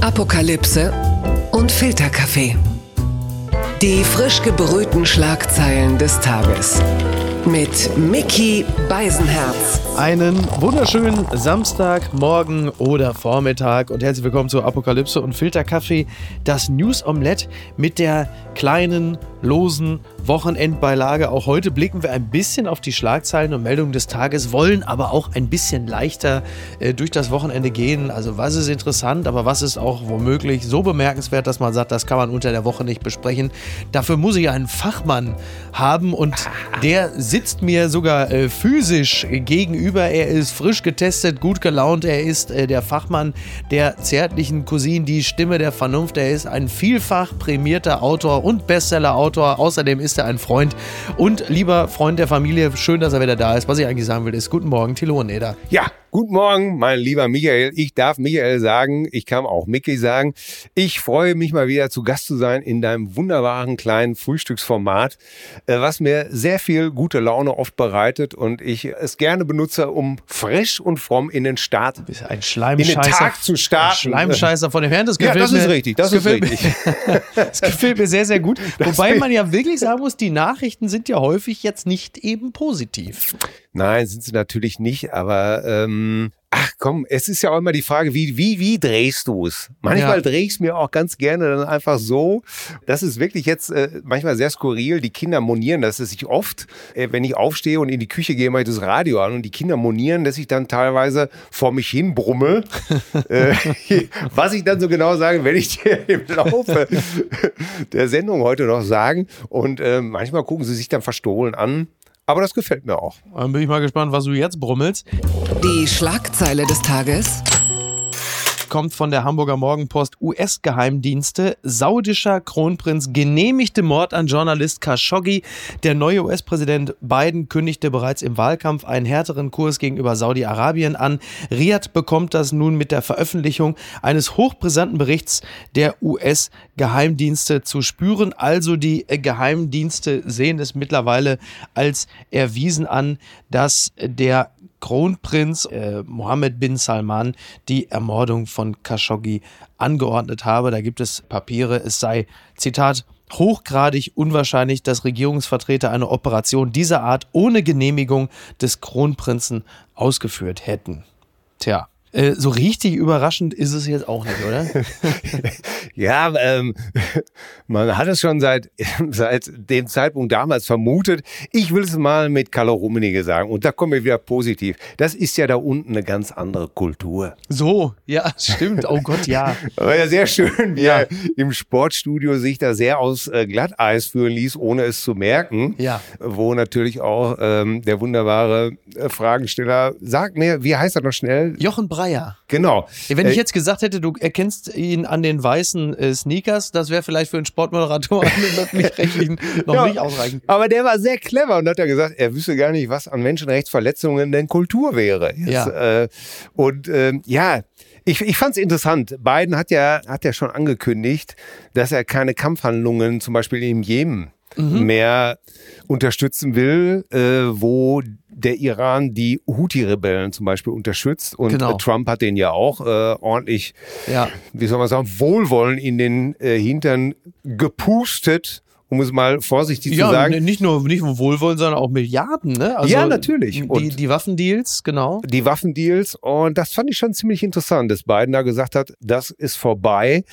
Apokalypse und Filterkaffee. Die frisch gebrühten Schlagzeilen des Tages. Mit Mickey Beisenherz. Einen wunderschönen Samstagmorgen oder Vormittag und herzlich willkommen zu Apokalypse und Filterkaffee, das News Omelette mit der kleinen, losen Wochenendbeilage. Auch heute blicken wir ein bisschen auf die Schlagzeilen und Meldungen des Tages, wollen aber auch ein bisschen leichter äh, durch das Wochenende gehen. Also was ist interessant, aber was ist auch womöglich so bemerkenswert, dass man sagt, das kann man unter der Woche nicht besprechen. Dafür muss ich einen Fachmann haben und der sitzt mir sogar äh, physisch gegenüber. Er ist frisch getestet, gut gelaunt. Er ist äh, der Fachmann der zärtlichen Cousine, die Stimme der Vernunft. Er ist ein vielfach prämierter Autor und Bestseller-Autor. Außerdem ist er ein Freund und lieber Freund der Familie. Schön, dass er wieder da ist. Was ich eigentlich sagen will, ist guten Morgen, Thilo und Eda. Ja, Guten Morgen, mein lieber Michael. Ich darf Michael sagen, ich kann auch Mickey sagen. Ich freue mich mal wieder zu Gast zu sein in deinem wunderbaren kleinen Frühstücksformat, äh, was mir sehr viel gute Laune oft bereitet und ich es gerne benutze, um frisch und fromm in den Start, ein Schleimscheißer, in den Tag zu starten. Ein Schleimscheißer von dem Herrn. Das gefällt ja, das mir, ist richtig. Das, das ist richtig. Mir, das gefällt mir sehr, sehr gut. Das Wobei man ja wirklich sagen muss, die Nachrichten sind ja häufig jetzt nicht eben positiv. Nein, sind sie natürlich nicht, aber ähm, ach komm, es ist ja auch immer die Frage, wie, wie, wie drehst du es? Manchmal ja. drehe ich es mir auch ganz gerne dann einfach so. Das ist wirklich jetzt äh, manchmal sehr skurril. Die Kinder monieren, dass es sich oft, äh, wenn ich aufstehe und in die Küche gehe, mache ich das Radio an und die Kinder monieren, dass ich dann teilweise vor mich hin brumme. äh, was ich dann so genau sage, werde ich dir im Laufe der Sendung heute noch sagen. Und äh, manchmal gucken sie sich dann verstohlen an. Aber das gefällt mir auch. Dann bin ich mal gespannt, was du jetzt brummelst. Die Schlagzeile des Tages kommt von der Hamburger Morgenpost US-Geheimdienste. Saudischer Kronprinz genehmigte Mord an Journalist Khashoggi. Der neue US-Präsident Biden kündigte bereits im Wahlkampf einen härteren Kurs gegenüber Saudi-Arabien an. Riyadh bekommt das nun mit der Veröffentlichung eines hochbrisanten Berichts der US-Geheimdienste zu spüren. Also die Geheimdienste sehen es mittlerweile als erwiesen an, dass der Kronprinz äh, Mohammed bin Salman die Ermordung von Khashoggi angeordnet habe. Da gibt es Papiere, es sei, Zitat, hochgradig unwahrscheinlich, dass Regierungsvertreter eine Operation dieser Art ohne Genehmigung des Kronprinzen ausgeführt hätten. Tja, äh, so richtig überraschend ist es jetzt auch nicht, oder? ja, ähm, man hat es schon seit, seit dem Zeitpunkt damals vermutet. Ich will es mal mit Carlo Rummenigge sagen. Und da kommen wir wieder positiv. Das ist ja da unten eine ganz andere Kultur. So, ja, stimmt. Oh Gott, ja. War ja sehr schön, wie ja. er im Sportstudio sich da sehr aus äh, Glatteis führen ließ, ohne es zu merken. Ja. Wo natürlich auch ähm, der wunderbare äh, Fragensteller, sag mir, wie heißt er noch schnell? Jochen Breyer. Breyer. Genau. Wenn ich äh, jetzt gesagt hätte, du erkennst ihn an den weißen äh, Sneakers, das wäre vielleicht für einen Sportmoderator an den öffentlich-rechtlichen noch ja, nicht ausreichend. Aber der war sehr clever und hat ja gesagt, er wüsste gar nicht, was an Menschenrechtsverletzungen denn Kultur wäre. Jetzt, ja. Äh, und ähm, ja, ich, ich fand es interessant. Biden hat ja, hat ja schon angekündigt, dass er keine Kampfhandlungen zum Beispiel im Jemen mhm. mehr unterstützen will, äh, wo der Iran die Houthi-Rebellen zum Beispiel unterstützt und genau. äh, Trump hat den ja auch äh, ordentlich, ja. wie soll man sagen, Wohlwollen in den äh, Hintern gepustet um es mal vorsichtig ja, zu sagen. Nicht nur, nicht nur Wohlwollen, sondern auch Milliarden, ne? Also ja, natürlich. Und die, die Waffendeals, genau. Die Waffendeals. Und das fand ich schon ziemlich interessant, dass Biden da gesagt hat, das ist vorbei.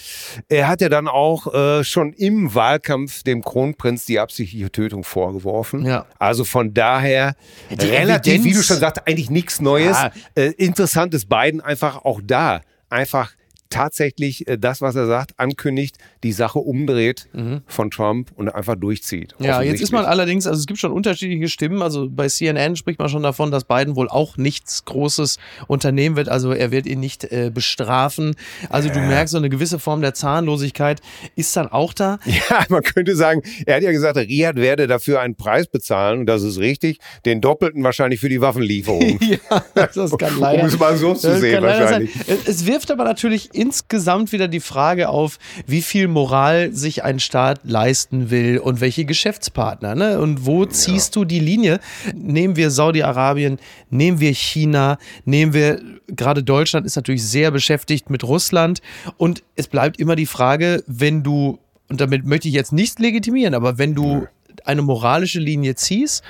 Er hat ja dann auch äh, schon im Wahlkampf dem Kronprinz die absichtliche Tötung vorgeworfen. Ja. Also von daher die relativ, Evidenz, wie du schon sagst, eigentlich nichts Neues. Ja. Äh, interessant ist Biden einfach auch da einfach tatsächlich äh, das, was er sagt, ankündigt, die Sache umdreht mhm. von Trump und einfach durchzieht. Ja, jetzt ist man allerdings, also es gibt schon unterschiedliche Stimmen. Also bei CNN spricht man schon davon, dass Biden wohl auch nichts Großes unternehmen wird. Also er wird ihn nicht äh, bestrafen. Also du merkst, so eine gewisse Form der Zahnlosigkeit ist dann auch da. Ja, man könnte sagen, er hat ja gesagt, Riyadh werde dafür einen Preis bezahlen und das ist richtig. Den doppelten wahrscheinlich für die Waffenlieferung. ja, das kann leider. Um es mal so zu sehen wahrscheinlich. Es wirft aber natürlich in insgesamt wieder die Frage auf, wie viel Moral sich ein Staat leisten will und welche Geschäftspartner. Ne? Und wo ziehst du die Linie? Nehmen wir Saudi-Arabien, nehmen wir China, nehmen wir, gerade Deutschland ist natürlich sehr beschäftigt mit Russland. Und es bleibt immer die Frage, wenn du, und damit möchte ich jetzt nichts legitimieren, aber wenn du eine moralische Linie ziehst,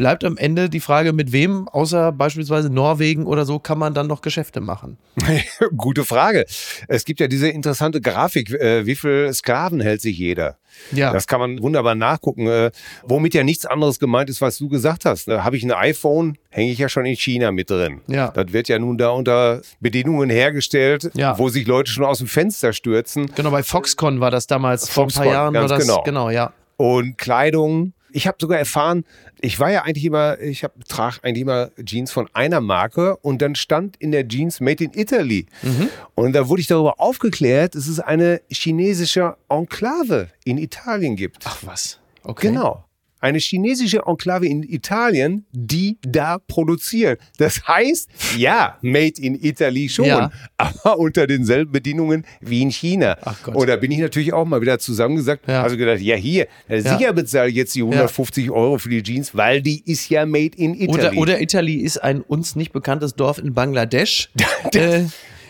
bleibt am Ende die Frage, mit wem, außer beispielsweise Norwegen oder so, kann man dann noch Geschäfte machen? Gute Frage. Es gibt ja diese interessante Grafik, äh, wie viel Sklaven hält sich jeder? Ja. Das kann man wunderbar nachgucken, äh, womit ja nichts anderes gemeint ist, was du gesagt hast. Da habe ich ein iPhone, hänge ich ja schon in China mit drin. Ja. Das wird ja nun da unter Bedingungen hergestellt, Ja. wo sich Leute schon aus dem Fenster stürzen. Genau, bei Foxconn war das damals, vor ein Foxconn, paar Jahren ganz war das, genau. genau, ja. und Kleidung. Ich habe sogar erfahren, ich war ja eigentlich immer, ich hab, trage eigentlich immer Jeans von einer Marke und dann stand in der Jeans Made in Italy. Mhm. Und da wurde ich darüber aufgeklärt, dass es eine chinesische Enklave in Italien gibt. Ach was, okay. Genau. Eine chinesische Enklave in Italien, die da produzieren. Das heißt, ja, made in Italy schon, Ja. aber unter denselben Bedingungen wie in China. Ach Gott. Und da bin ich natürlich auch mal wieder zusammengesagt, Ja. also gedacht, ja hier, äh, sicher bezahle ich jetzt die 150 Euro für die Jeans, weil die ist ja made in Italy. Oder, oder Italy ist ein uns nicht bekanntes Dorf in Bangladesch, äh,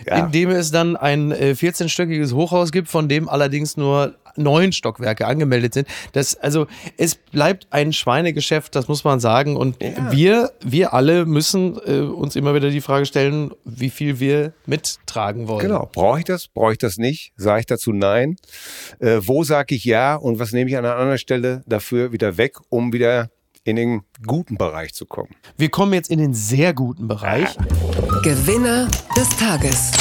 Ja. in dem es dann ein äh, 14-stöckiges Hochhaus gibt, von dem allerdings nur neun Stockwerke angemeldet sind. Das, also es bleibt ein Schweinegeschäft, das muss man sagen. Und wir, wir alle müssen äh, uns immer wieder die Frage stellen, wie viel wir mittragen wollen. Genau. Brauche ich das? Brauche ich das nicht? Sage ich dazu nein? Äh, wo sage ich ja? Und was nehme ich an einer anderen Stelle dafür wieder weg, um wieder in den guten Bereich zu kommen? Wir kommen jetzt in den sehr guten Bereich. Gewinner des Tages.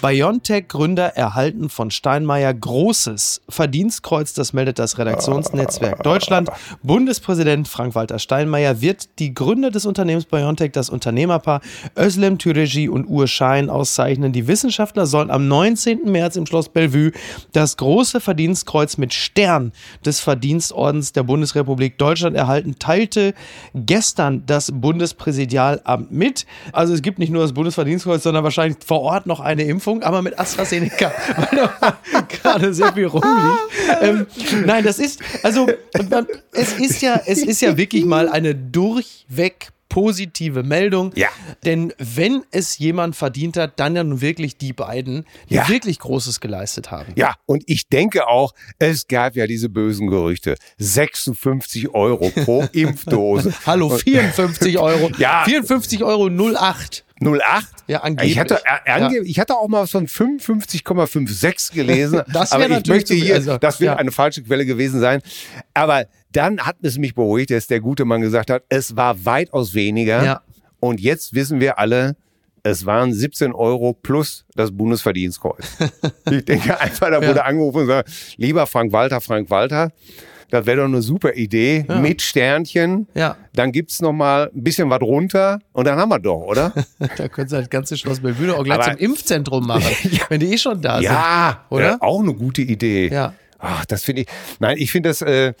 BioNTech-Gründer erhalten von Steinmeier großes Verdienstkreuz, das meldet das Redaktionsnetzwerk Deutschland. Bundespräsident Frank-Walter Steinmeier wird die Gründer des Unternehmens BioNTech, das Unternehmerpaar Özlem Türeci und Uwe Schein auszeichnen. Die Wissenschaftler sollen am 19. März im Schloss Bellevue das große Verdienstkreuz mit Stern des Verdienstordens der Bundesrepublik Deutschland erhalten, teilte gestern das Bundespräsidialamt mit. Also es gibt nicht nur das Bundesverdienstkreuz, sondern wahrscheinlich vor Ort noch eine Impfung, aber mit AstraZeneca, weil da gerade sehr viel rumliegt. Ähm, nein, das ist, also man, es ist ja, es ist ja wirklich mal eine durchweg positive Meldung. Ja. Denn wenn es jemand verdient hat, dann ja nun wirklich die beiden, die Ja. wirklich Großes geleistet haben. Ja, und ich denke auch, es gab ja diese bösen Gerüchte. 56 Euro pro Impfdose. Hallo, 54 Euro. Ja. 54 Euro 08. 08? Ja, angeblich. Ich hatte, ange Ja. ich hatte auch mal von 55,56 gelesen. Das aber ich möchte hier, also, das wird ja. eine falsche Quelle gewesen sein. Aber dann hat es mich beruhigt, dass der gute Mann gesagt hat, es war weitaus weniger. Ja. Und jetzt wissen wir alle, es waren 17 Euro plus das Bundesverdienstkreuz. ich denke einfach, da wurde angerufen und gesagt, lieber Frank Walter, Frank Walter, das wäre doch eine super Idee mit Sternchen. Ja. Dann gibt's noch mal ein bisschen was runter und dann haben wir doch, oder? Da können sie das ganze Schloss Bellevue auch gleich Aber- zum Impfzentrum machen, wenn die eh schon da Ja, sind. Oder? Äh, auch eine gute Idee. Ja. Ach, das finde ich. Nein, ich finde das. Äh,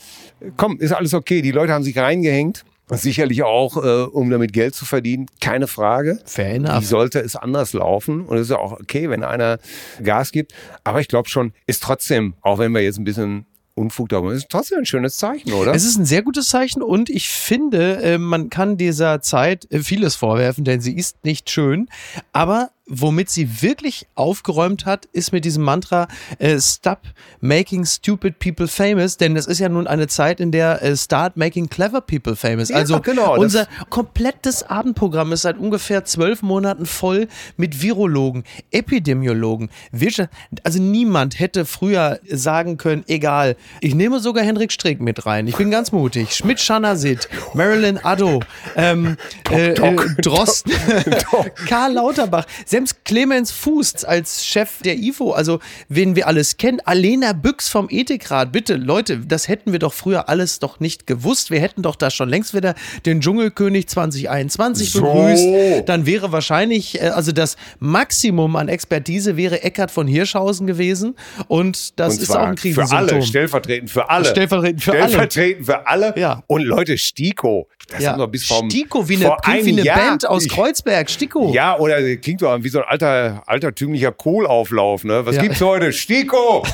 komm, ist alles okay. Die Leute haben sich reingehängt. Sicherlich auch, äh, um damit Geld zu verdienen, keine Frage. Fair Wie enough. sollte es anders laufen? Und es ist ja auch okay, wenn einer Gas gibt. Aber ich glaube schon, ist trotzdem, auch wenn wir jetzt ein bisschen Unfug darüber, ist trotzdem ein schönes Zeichen, oder? Es ist ein sehr gutes Zeichen und ich finde, äh, man kann dieser Zeit äh, vieles vorwerfen, denn sie ist nicht schön. Aber womit sie wirklich aufgeräumt hat, ist mit diesem Mantra äh, Stop making stupid people famous, denn das ist ja nun eine Zeit, in der äh, Start making clever people famous. Ja, also genau, unser komplettes Abendprogramm ist seit ungefähr zwölf Monaten voll mit Virologen, Epidemiologen, Wirtschaft. Also niemand hätte früher sagen können, egal, ich nehme sogar Henrik Strick mit rein. Ich bin ganz mutig. Schmidt Schanasit, Marilyn Addo, ähm, äh, äh, Drosten, Karl Lauterbach, selbst Clemens Fuß als Chef der IFO, also wen wir alles kennen, Alena Büchs vom Ethikrat. Bitte, Leute, das hätten wir doch früher alles doch nicht gewusst. Wir hätten doch da schon längst wieder den Dschungelkönig 2021 So. begrüßt. Dann wäre wahrscheinlich, äh, also das Maximum an Expertise wäre Eckart von Hirschhausen gewesen. Und das Und ist auch ein für alle, Krisensymptom. stellvertretend für alle. Stellvertretend für alle. stellvertretend für alle. Ja. Und Leute, Stiko. Das Ja. haben wir bis vom, Stiko, wie eine, vor wie eine Jahr. Band aus Kreuzberg. Stiko. Ja, oder klingt doch wie so ein alter, altertümlicher Kohlauflauf, ne? Was Ja. gibt's heute? Stiko!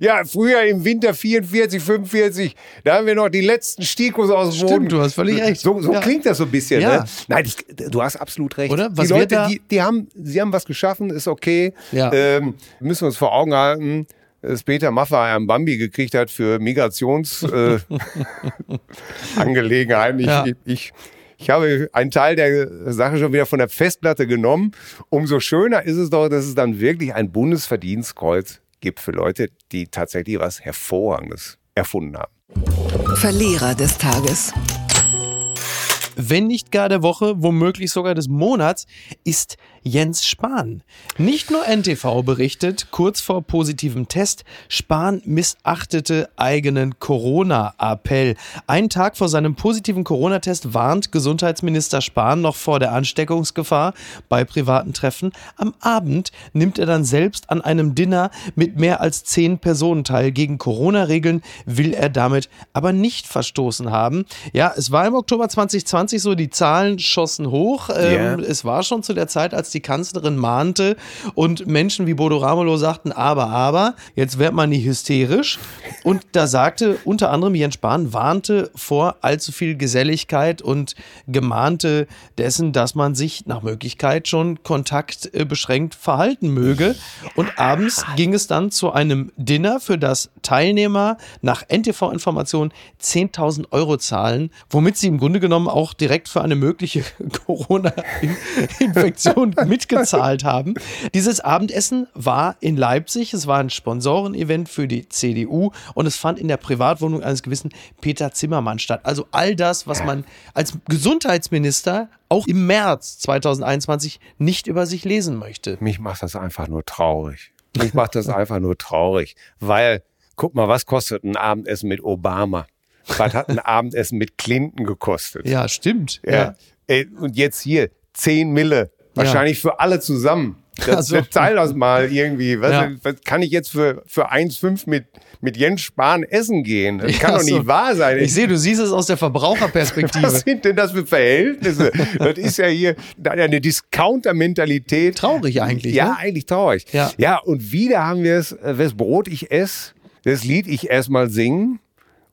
ja, früher im Winter 44, 45, da haben wir noch die letzten Stikos aus dem Stimmt, Boden. du hast völlig recht. So, so Ja. klingt das so ein bisschen, Ja. ne? Nein, ich, du hast absolut recht. Oder? Was die Leute, die, die haben, sie haben was geschaffen, ist okay. Ja. Ähm, müssen wir uns vor Augen halten, dass Peter Maffay einen Bambi gekriegt hat für Migrationsangelegenheiten. Äh, Ja. ich, ich, ich habe einen Teil der Sache schon wieder von der Festplatte genommen. Umso schöner ist es doch, dass es dann wirklich ein Bundesverdienstkreuz gibt für Leute, die tatsächlich was Hervorragendes erfunden haben. Verlierer des Tages. wenn nicht gar der Woche, womöglich sogar des Monats, ist Jens Spahn. Nicht nur NTV berichtet, kurz vor positivem Test, Spahn missachtete eigenen Corona-Appell. Einen Tag vor seinem positiven Corona-Test warnt Gesundheitsminister Spahn noch vor der Ansteckungsgefahr bei privaten Treffen. Am Abend nimmt er dann selbst an einem Dinner mit mehr als zehn Personen teil. Gegen Corona-Regeln will er damit aber nicht verstoßen haben. Ja, es war im Oktober 2020 so, die Zahlen schossen hoch. Ähm, Ja. Es war schon zu der Zeit, als die Kanzlerin mahnte und Menschen wie Bodo Ramelow sagten, aber, aber, jetzt wird man nicht hysterisch. Und da sagte unter anderem Jens Spahn, warnte vor allzu viel Geselligkeit und gemahnte dessen, dass man sich nach Möglichkeit schon kontaktbeschränkt verhalten möge. Und abends ging es dann zu einem Dinner, für das Teilnehmer nach NTV-Informationen 10.000 Euro zahlen, womit sie im Grunde genommen auch direkt für eine mögliche Corona-Infektion mitgezahlt haben. Dieses Abendessen war in Leipzig. Es war ein Sponsorenevent für die CDU und es fand in der Privatwohnung eines gewissen Peter Zimmermann statt. Also all das, was man als Gesundheitsminister auch im März 2021 nicht über sich lesen möchte. Mich macht das einfach nur traurig. Mich macht das einfach nur traurig, weil guck mal, was kostet ein Abendessen mit Obama? Was hat ein Abendessen mit Clinton gekostet? Ja, stimmt. Ja. Ey, und jetzt hier 10 Mille, wahrscheinlich für alle zusammen. Das, Also- Teil das mal irgendwie. Was, Ja. was kann ich jetzt für, für 1,5 mit, mit Jens Spahn essen gehen? Das kann Ja, doch nicht so. wahr sein. Ich sehe, du siehst es aus der Verbraucherperspektive. was sind denn das für Verhältnisse? das ist ja hier eine Discounter-Mentalität. Traurig eigentlich, Ja, ne? eigentlich traurig. Ja. ja, und wieder haben wir es, äh, wes Brot ich esse, das Lied ich erstmal singen.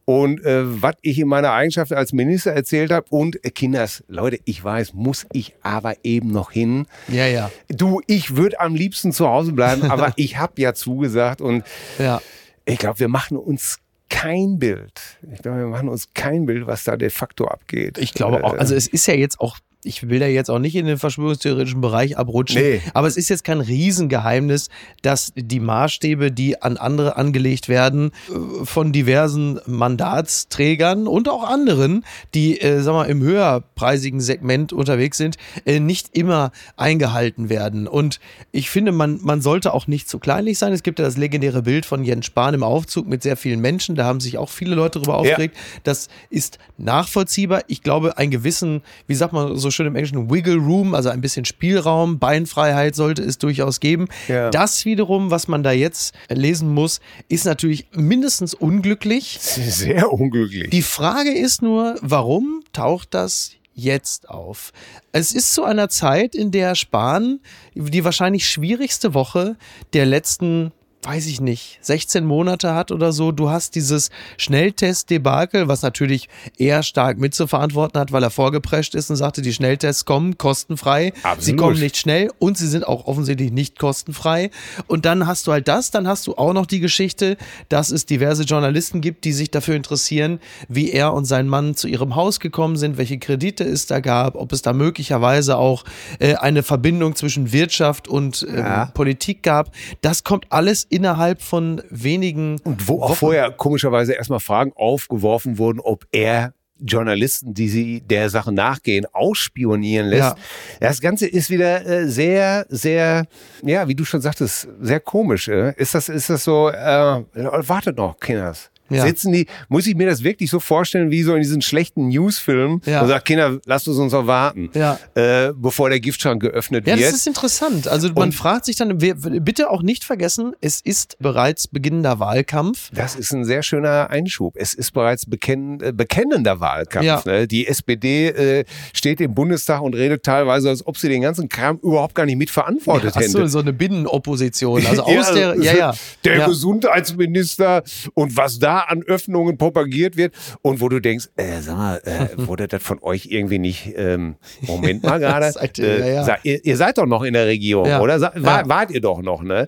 Und äh, was ich in meiner Eigenschaft als Minister erzählt habe. Und äh, Kinders, Leute, ich weiß, muss ich aber eben noch hin. Ja, ja, Du, ich würde am liebsten zu Hause bleiben, aber ich habe ja zugesagt. Und ja. ich glaube, wir machen uns kein Bild. Ich glaube, wir machen uns kein Bild, was da de facto abgeht. Ich glaube auch, Äh, also es ist ja jetzt auch, ich will da jetzt auch nicht in den verschwörungstheoretischen Bereich abrutschen, Nee. aber es ist jetzt kein Riesengeheimnis, dass die Maßstäbe, die an andere angelegt werden, äh, von diversen Mandatsträgern und auch anderen, die, äh, sag mal, im höherpreisigen Segment unterwegs sind, äh, nicht immer eingehalten werden. Und ich finde, man, man sollte auch nicht zu kleinlich sein. Es gibt ja das legendäre Bild von Jens Spahn im Aufzug mit sehr vielen Menschen. Da haben sich auch viele Leute darüber aufgeregt. Das ist nachvollziehbar. Ich glaube, einen gewissen, wie sagt man so schön im Englischen, Wiggle Room, also ein bisschen Spielraum, Beinfreiheit sollte es durchaus geben. Ja. Das wiederum, was man da jetzt lesen muss, ist natürlich mindestens unglücklich. sehr unglücklich. Die Frage ist nur, warum taucht das jetzt auf? Es ist zu einer Zeit, in der Spahn die wahrscheinlich schwierigste Woche der letzten weiß ich nicht, 16 Monate hat oder so. Du hast dieses Schnelltest-Debakel, was natürlich eher stark mitzuverantworten hat, weil er vorgeprescht ist und sagte, die Schnelltests kommen kostenfrei. Absolut. Sie kommen nicht schnell und sie sind auch offensichtlich nicht kostenfrei. Und dann hast du halt das, dann hast du auch noch die Geschichte, dass es diverse Journalisten gibt, die sich dafür interessieren, wie er und sein Mann zu ihrem Haus gekommen sind, welche Kredite es da gab, ob es da möglicherweise auch äh, eine Verbindung zwischen Wirtschaft und ähm, Ja. Politik gab. Das kommt alles innerhalb von wenigen Und wo auch Wochen. vorher komischerweise erstmal Fragen aufgeworfen wurden, ob er Journalisten, die sie der Sache nachgehen, ausspionieren lässt. Ja. Das Ganze ist wieder äh, sehr, sehr, ja, wie du schon sagtest, sehr komisch. Äh. Ist das, ist das so, äh, wartet noch, Kinders. Ja. Sitzen die, muss ich mir das wirklich so vorstellen, wie so in diesen schlechten Newsfilmen, Ja. und sagt, Kinder, lasst uns uns noch warten, Ja. äh, bevor der Giftschrank geöffnet Ja, wird. das ist interessant. Also man Und- fragt sich dann, bitte auch nicht vergessen, es ist bereits beginnender Wahlkampf. Das ist ein sehr schöner Einschub. Es ist bereits bekenn, äh, bekennender Wahlkampf. Ja. Ne? Die SPD äh, steht im Bundestag und redet teilweise, als ob sie den ganzen Kram überhaupt gar nicht mitverantwortet so, hätte. so eine Binnenopposition. Also Ja, aus der, ja, ja. Der ja. Gesundheitsminister und was da an Öffnungen propagiert wird und wo du denkst, äh, sag mal, äh, wurde das von euch irgendwie nicht, ähm, Moment mal gerade, äh, ja, ja. ihr, ihr seid doch noch in der Regierung, Ja. oder? War. Wart ihr doch noch, ne?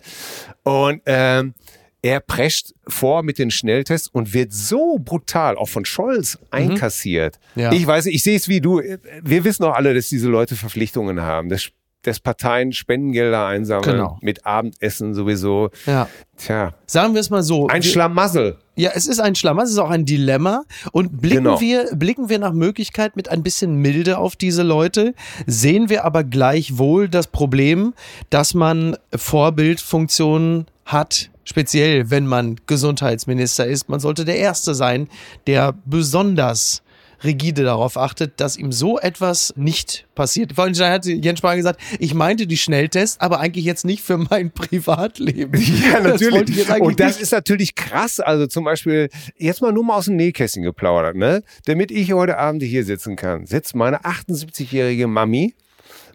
Und ähm, er prescht vor mit den Schnelltests und wird so brutal auch von Scholz einkassiert. Mhm. Ja. Ich weiß, ich sehe es wie du. Wir wissen auch alle, dass diese Leute Verpflichtungen haben. Dass, dass Parteien Spendengelder einsammeln, Genau. mit Abendessen sowieso. ja. Tja, Sagen wir es mal so. ein Schlamassel. Ja, es ist ein Schlamassel, es ist auch ein Dilemma. Und blicken, Genau. wir, blicken wir nach Möglichkeit mit ein bisschen Milde auf diese Leute, sehen wir aber gleichwohl das Problem, dass man Vorbildfunktionen hat, speziell wenn man Gesundheitsminister ist. Man sollte der Erste sein, der besonders rigide darauf achtet, dass ihm so etwas nicht passiert. Vorhin hat Jens Spahn gesagt, ich meinte die Schnelltests, aber eigentlich jetzt nicht für mein Privatleben. Ja, Das natürlich. eigentlich Und das nicht. ist natürlich krass. Also zum Beispiel, jetzt mal nur mal aus dem Nähkästchen geplaudert, ne? Damit ich heute Abend hier sitzen kann, sitzt meine 78-jährige Mami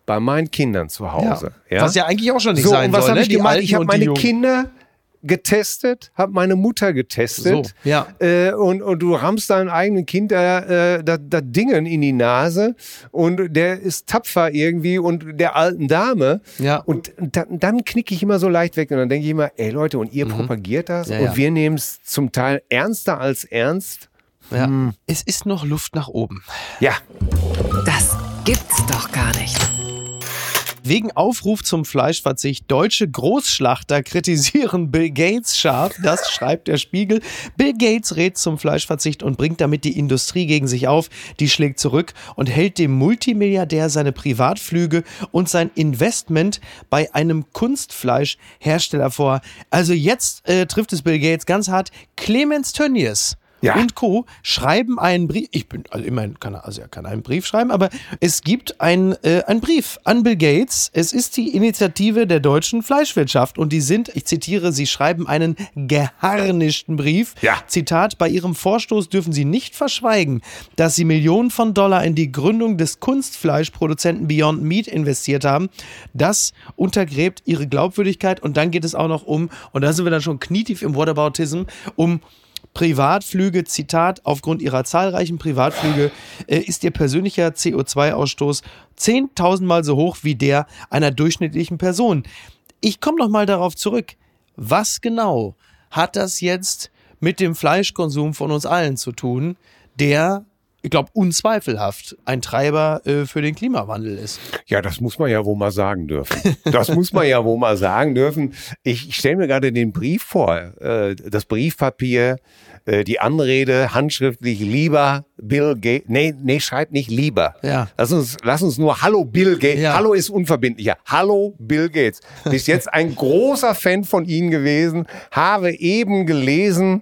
bei meinen Kindern zu Hause. Ja. Was ja eigentlich auch schon nicht so, sein und was soll. ne? ich gemacht? Ich habe meine. Kinder getestet, habe meine Mutter getestet. So, ja. Äh, und, und du rammst deinem eigenen Kind da, äh, das, das Dingen in die Nase und der ist tapfer irgendwie und der alten Dame. Ja. Und dann, dann knicke ich immer so leicht weg und dann denke ich immer, ey Leute, und ihr propagiert das Mhm. Ja, und ja. wir nehmen es zum Teil ernster als ernst. Ja. Hm. Es ist noch Luft nach oben. Ja, Das gibt's doch gar nicht. Wegen Aufruf zum Fleischverzicht deutsche Großschlachter kritisieren Bill Gates scharf. Das schreibt der Spiegel. Bill Gates rät zum Fleischverzicht und bringt damit die Industrie gegen sich auf. Die schlägt zurück und hält dem Multimilliardär seine Privatflüge und sein Investment bei einem Kunstfleischhersteller vor. Also jetzt äh, trifft es Bill Gates ganz hart. Clemens Tönnies Ja. und Co. schreiben einen Brief. Ich bin, also immerhin kann er, also er kann einen Brief schreiben, aber es gibt ein, äh, einen Brief an Bill Gates. Es ist die Initiative der deutschen Fleischwirtschaft und die sind, ich zitiere, sie schreiben einen geharnischten Brief. Ja. Zitat, bei ihrem Vorstoß dürfen sie nicht verschweigen, dass sie Millionen von Dollar in die Gründung des Kunstfleischproduzenten Beyond Meat investiert haben. Das untergräbt ihre Glaubwürdigkeit und dann geht es auch noch um, und da sind wir dann schon knietief im Whataboutism, um Privatflüge, Zitat, aufgrund ihrer zahlreichen Privatflüge äh, ist ihr persönlicher CO2-Ausstoß 10.000 Mal so hoch wie der einer durchschnittlichen Person. Ich komme noch mal darauf zurück. Was genau hat das jetzt mit dem Fleischkonsum von uns allen zu tun, der, ich glaube, unzweifelhaft ein Treiber äh, für den Klimawandel ist? Ja, das muss man ja wohl mal sagen dürfen. Das muss man ja wohl mal sagen dürfen. Ich, ich stelle mir gerade den Brief vor, äh, das Briefpapier, äh, die Anrede, handschriftlich, lieber Bill Gates. Nee, nee, schreibt nicht lieber. Ja. Lass uns, lass uns nur Hallo Bill Gates. Ja. Hallo ist unverbindlicher. Hallo Bill Gates. Bis jetzt ein großer Fan von Ihnen gewesen, habe eben gelesen,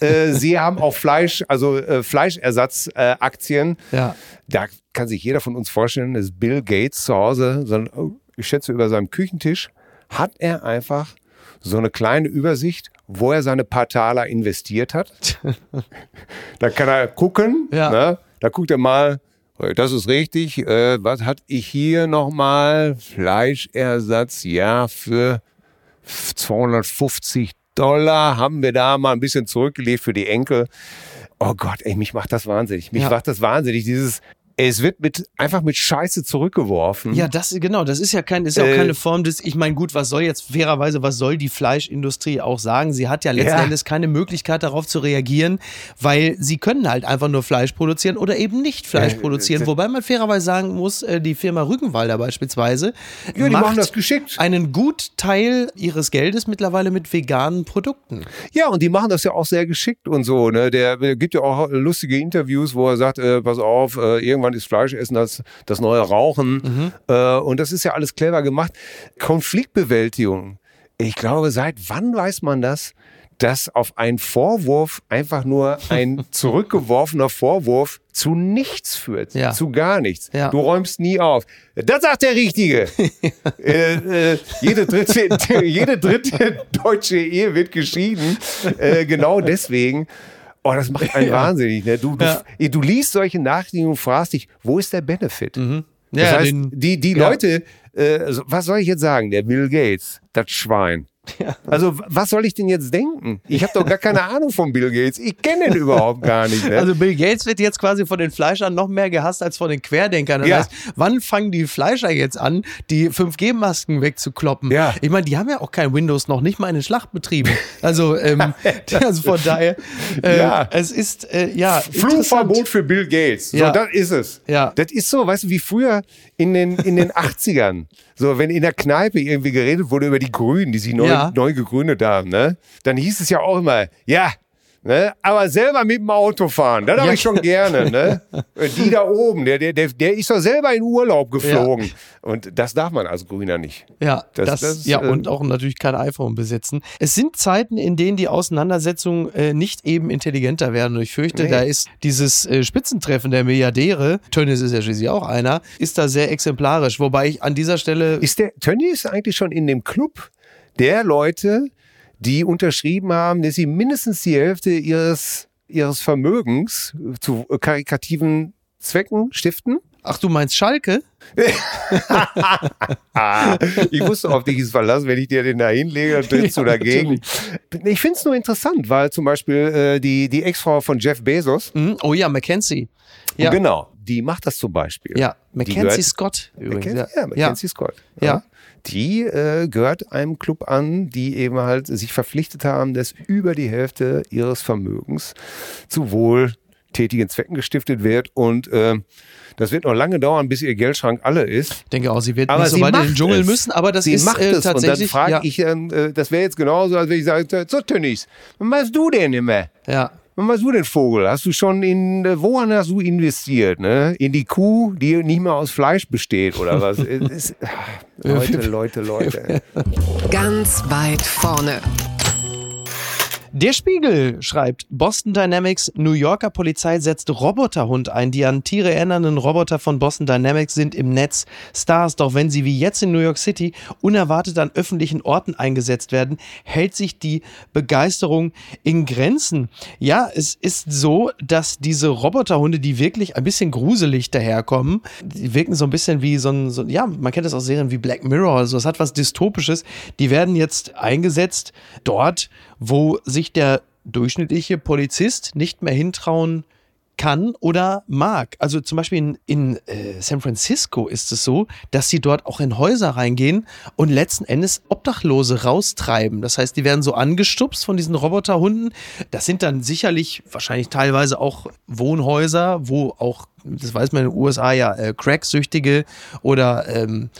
äh, Sie haben auch Fleisch, also äh, Fleischersatzaktien. Äh, Aktien. Ja. Da kann sich jeder von uns vorstellen, dass Bill Gates zu Hause, so ein, oh, ich schätze über seinem Küchentisch, hat er einfach so eine kleine Übersicht, wo er seine paar Taler investiert hat. da kann er gucken, Ja. ne? da guckt er mal, das ist richtig, äh, was hatte ich hier nochmal? Fleischersatz, ja, für 250 Dollar haben wir da mal ein bisschen zurückgelegt für die Enkel. Oh Gott, ey, mich macht das wahnsinnig. Mich Ja. macht das wahnsinnig. Dieses, es wird mit, einfach mit Scheiße zurückgeworfen. Ja, das genau, das ist ja kein, ist ja auch Äh, keine Form des, ich meine, gut, was soll jetzt fairerweise, was soll die Fleischindustrie auch sagen? Sie hat ja letzten Ja. Endes keine Möglichkeit darauf zu reagieren, weil sie können halt einfach nur Fleisch produzieren oder eben nicht Fleisch Ja, produzieren. das- Wobei man fairerweise sagen muss, äh, die Firma Rügenwalder beispielsweise Ja, die macht machen das geschickt. einen gut Teil ihres Geldes mittlerweile mit veganen Produkten. Ja, und die machen das ja auch sehr geschickt und so. Ne? Der, der gibt ja auch lustige Interviews, wo er sagt, äh, pass auf, äh, irgendwann ist Fleischessen das, das neue Rauchen. Äh, und das ist ja alles clever gemacht. Konfliktbewältigung. Ich glaube, seit wann weiß man das? dass auf einen Vorwurf einfach nur ein zurückgeworfener Vorwurf zu nichts führt, Ja. zu gar nichts. Ja. Du räumst nie auf. Das sagt der Richtige. äh, äh, jede, dritte, jede dritte deutsche Ehe wird geschieden. Äh, genau deswegen. Oh, das macht einen Ja. wahnsinnig. Ne? Du, du, Ja. du liest solche Nachrichten und fragst dich, wo ist der Benefit? Das Ja, heißt, den- die, die. Leute, äh, was soll ich jetzt sagen? Der Bill Gates, das Schwein. Also was soll ich denn jetzt denken? Ich habe doch gar keine Ahnung von Bill Gates. Ich kenne den überhaupt gar nicht. Ne? Also Bill Gates wird jetzt quasi von den Fleischern noch mehr gehasst als von den Querdenkern. Das Ja. heißt, wann fangen die Fleischer jetzt an, die 5G-Masken wegzukloppen? Ja. Ich meine, die haben ja auch kein Windows noch nicht mal in den Schlachtbetrieben. Also, ähm, also von daher, äh, Ja. es ist äh, ja Flugverbot für Bill Gates. So, Ja. das ist es. Ja. Das ist so, weißt du, wie früher in den, in den 80ern. So, wenn in der Kneipe irgendwie geredet wurde über die Grünen, die sich neu, Ja. neu gegründet haben, ne? Dann hieß es ja auch immer, ja, ne? Aber selber mit dem Auto fahren, das habe Ja. ich schon gerne, ne? Die da oben, der, der, der, ist doch selber in Urlaub geflogen. Und das darf man als Grüner nicht. Ja, das, Das- das, ja äh, und auch natürlich kein iPhone besitzen. Es sind Zeiten, in denen die Auseinandersetzungen äh, nicht eben intelligenter werden. Und ich fürchte, Nee. da ist dieses äh, Spitzentreffen der Milliardäre, Tönnies ist ja schließlich auch einer, ist da sehr exemplarisch. Wobei ich an dieser Stelle Ist der Tönny ist eigentlich schon in dem Club der Leute, die unterschrieben haben, dass sie mindestens die Hälfte ihres, ihres Vermögens zu karikativen Zwecken stiften? Ach, du meinst Schalke? Ich musste auf dich jetzt verlassen, wenn ich dir den da hinlege, dann trittst du Ja, dagegen. Ich finde es nur interessant, weil zum Beispiel äh, die, die Ex-Frau von Jeff Bezos, Mhm. Oh ja, Mackenzie. Ja, genau, die macht das zum Beispiel. ja. Mackenzie gehört- Scott übrigens. Mackenzie, ja. ja, Mackenzie Scott. Ja. Die äh, gehört einem Club an, die eben halt sich verpflichtet haben, dass über die Hälfte ihres Vermögens zu wohltätigen Zwecken gestiftet wird. Und äh, das wird noch lange dauern, bis ihr Geldschrank alle ist. Ich denke auch, sie wird Aber nicht so sie weit in den Dschungel es. müssen, aber das Sie ist macht äh, es. Und dann tatsächlich. frage ja, ich, ähm, äh, das wäre jetzt genauso, als wenn ich sage, so Tönnies, was machst du denn immer? ja. Was machst du denn, Vogel? Hast du schon in, äh, woran hast du investiert? Ne? In die Kuh, die nicht mehr aus Fleisch besteht oder was? Leute, Leute, Leute. Ganz weit vorne. Der Spiegel schreibt, Boston Dynamics, New Yorker Polizei setzt Roboterhund ein. Die an Tiere erinnernden Roboter von Boston Dynamics sind im Netz Stars. Doch wenn sie wie jetzt in New York City unerwartet an öffentlichen Orten eingesetzt werden, hält sich die Begeisterung in Grenzen. Ja, es ist so, dass diese Roboterhunde, die wirklich ein bisschen gruselig daherkommen, die wirken so ein bisschen wie so ein, so, ja, man kennt das aus Serien wie Black Mirror oder so, es hat was Dystopisches. Die werden jetzt eingesetzt dort, wo sich der durchschnittliche Polizist nicht mehr hintrauen kann oder mag. Also zum Beispiel in, in äh, San Francisco ist es so, dass sie dort auch in Häuser reingehen und letzten Endes Obdachlose raustreiben. Das heißt, die werden so angestupst von diesen Roboterhunden. Das sind dann sicherlich wahrscheinlich teilweise auch Wohnhäuser, wo auch, das weiß man in den USA ja, äh, Cracksüchtige oder ähm,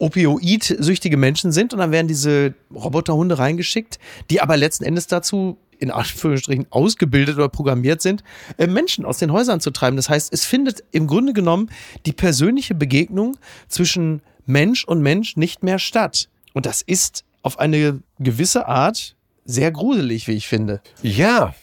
Opioid-süchtige Menschen sind und dann werden diese Roboterhunde reingeschickt, die aber letzten Endes dazu in Anführungsstrichen ausgebildet oder programmiert sind, äh, Menschen aus den Häusern zu treiben. Das heißt, es findet im Grunde genommen die persönliche Begegnung zwischen Mensch und Mensch nicht mehr statt. Und das ist auf eine gewisse Art sehr gruselig, wie ich finde. Ja,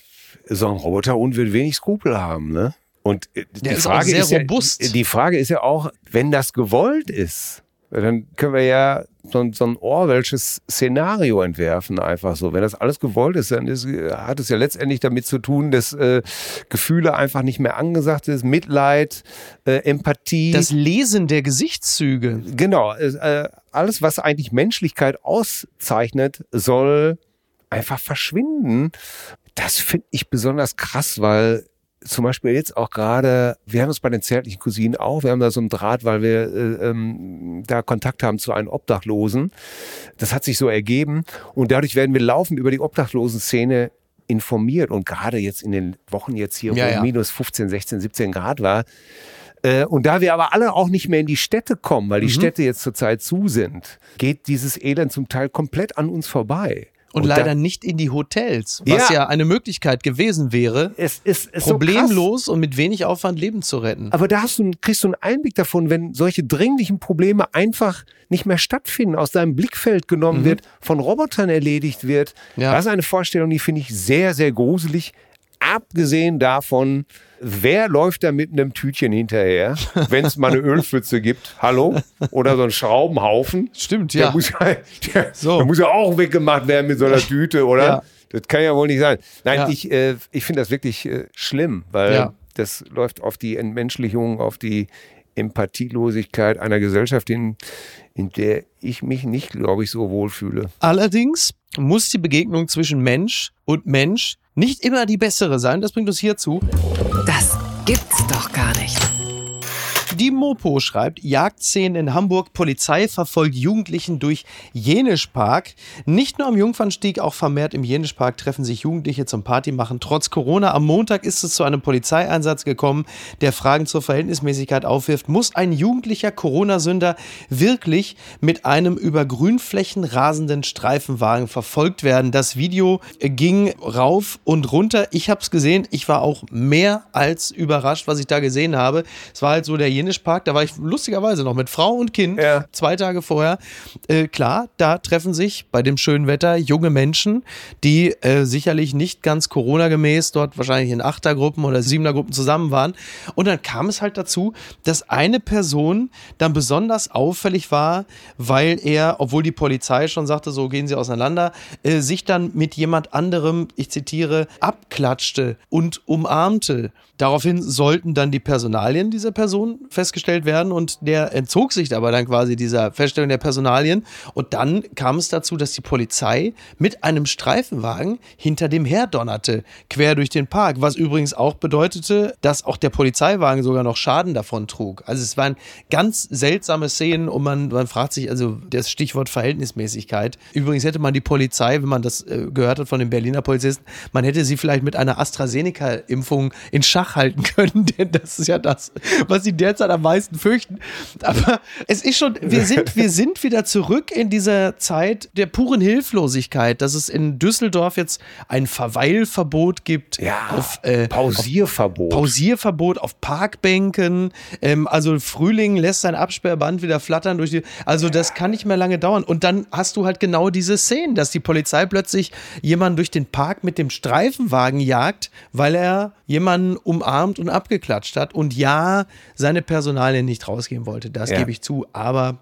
so ein Roboterhund wird wenig Skrupel haben, ne? Und äh, die ist auch Frage sehr ist ja. Die Frage ist ja auch, wenn das gewollt ist, dann können wir ja so, ein- so ein Orwellsches Szenario entwerfen, einfach so. Wenn das alles gewollt ist, dann ist, hat es ja letztendlich damit zu tun, dass äh, Gefühle einfach nicht mehr angesagt ist, Mitleid, äh, Empathie. Das Lesen der Gesichtszüge. Genau, äh, alles, was eigentlich Menschlichkeit auszeichnet, soll einfach verschwinden. Das finde ich besonders krass, weil zum Beispiel jetzt auch gerade, wir haben es bei den zärtlichen Cousinen auch, wir haben da so einen Draht, weil wir äh, ähm, da Kontakt haben zu einem Obdachlosen. Das hat sich so ergeben und dadurch werden wir laufend über die Obdachlosen-Szene informiert und gerade jetzt in den Wochen jetzt hier, wo ja. minus 15, 16, 17 Grad war, äh, und da wir aber alle auch nicht mehr in die Städte kommen, weil die Städte jetzt zurzeit zu sind, geht dieses Elend zum Teil komplett an uns vorbei. Und, Und leider nicht in die Hotels, was ja, Ja. eine Möglichkeit gewesen wäre, Es ist, ist so problemlos und mit wenig Aufwand Leben zu retten. Aber da hast du, kriegst du einen Einblick davon, wenn solche dringlichen Probleme einfach nicht mehr stattfinden, aus deinem Blickfeld genommen wird, von Robotern erledigt wird. Mhm. Ja. Das ist eine Vorstellung, die finde ich sehr, sehr gruselig. Abgesehen davon, wer läuft da mit einem Tütchen hinterher, wenn es mal eine Ölpfütze gibt? Hallo? Oder so ein Schraubenhaufen? Stimmt, Der ja. muss ja, der, So. der muss ja auch weggemacht werden mit so einer Tüte, oder? Ja. Das kann ja wohl nicht sein. Nein, Ja. ich, äh, ich finde das wirklich äh, schlimm, weil Ja. das läuft auf die Entmenschlichung, auf die Empathielosigkeit einer Gesellschaft, in, in der ich mich nicht, glaube ich, so wohlfühle. Allerdings muss die Begegnung zwischen Mensch und Mensch nicht immer die bessere sein. Das bringt uns hierzu. Das gibt's doch gar nicht. Die Mopo schreibt, Jagdszenen in Hamburg, Polizei verfolgt Jugendlichen durch Jenischpark. Nicht nur am Jungfernstieg, auch vermehrt im Jenischpark treffen sich Jugendliche zum Partymachen. Trotz Corona am Montag ist es zu einem Polizeieinsatz gekommen, der Fragen zur Verhältnismäßigkeit aufwirft. Muss ein jugendlicher Corona-Sünder wirklich mit einem über Grünflächen rasenden Streifenwagen verfolgt werden? Das Video ging rauf und runter. Ich habe es gesehen. Ich war auch mehr als überrascht, was ich da gesehen habe. Es war halt so der Jenischpark. Da war ich lustigerweise noch mit Frau und Kind Ja. zwei Tage vorher. Äh, klar, da treffen sich bei dem schönen Wetter junge Menschen, die äh, sicherlich nicht ganz Corona-gemäß dort wahrscheinlich in Achtergruppen oder Siebenergruppen zusammen waren. Und dann kam es halt dazu, dass eine Person dann besonders auffällig war, weil er, obwohl die Polizei schon sagte, so gehen sie auseinander, äh, sich dann mit jemand anderem, ich zitiere, abklatschte und umarmte. Daraufhin sollten dann die Personalien dieser Person festgestellt werden und der entzog sich aber dann quasi dieser Feststellung der Personalien. Und dann kam es dazu, dass die Polizei mit einem Streifenwagen hinter dem her donnerte, quer durch den Park, was übrigens auch bedeutete, dass auch der Polizeiwagen sogar noch Schaden davon trug. Also es waren ganz seltsame Szenen und man, man fragt sich, also das Stichwort Verhältnismäßigkeit. Übrigens hätte man die Polizei, wenn man das äh, gehört hat von den Berliner Polizisten, man hätte sie vielleicht mit einer AstraZeneca-Impfung in Schach halten können, denn das ist ja das, was sie derzeit am meisten fürchten. Aber es ist schon, wir sind, wir sind wieder zurück in dieser Zeit der puren Hilflosigkeit, dass es in Düsseldorf jetzt ein Verweilverbot gibt Ja, auf äh, Pausierverbot. Pausierverbot auf Parkbänken. Ähm, also Frühling lässt sein Absperrband wieder flattern durch die. Also das kann nicht mehr lange dauern. Und dann hast du halt genau diese Szenen, dass die Polizei plötzlich jemanden durch den Park mit dem Streifenwagen jagt, weil er jemanden umarmt und abgeklatscht hat. Und ja, seine Personalien nicht rausgeben wollte. Das Ja. gebe ich zu. Aber